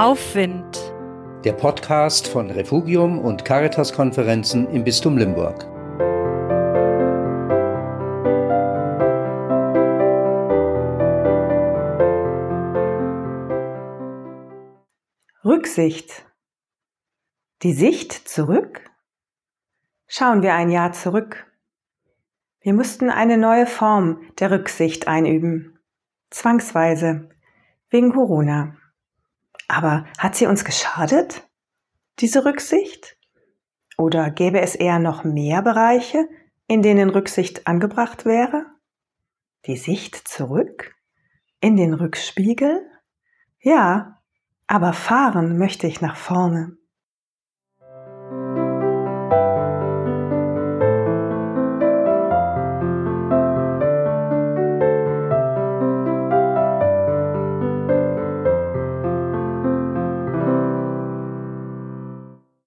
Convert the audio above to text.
Aufwind. Der Podcast von Refugium und Caritas-Konferenzen im Bistum Limburg. Rücksicht. Die Sicht zurück? Schauen wir ein Jahr zurück. Wir mussten eine neue Form der Rücksicht einüben. Zwangsweise. Wegen Corona. Aber hat sie uns geschadet, diese Rücksicht? Oder gäbe es eher noch mehr Bereiche, in denen Rücksicht angebracht wäre? Die Sicht zurück? In den Rückspiegel? Ja, aber fahren möchte ich nach vorne.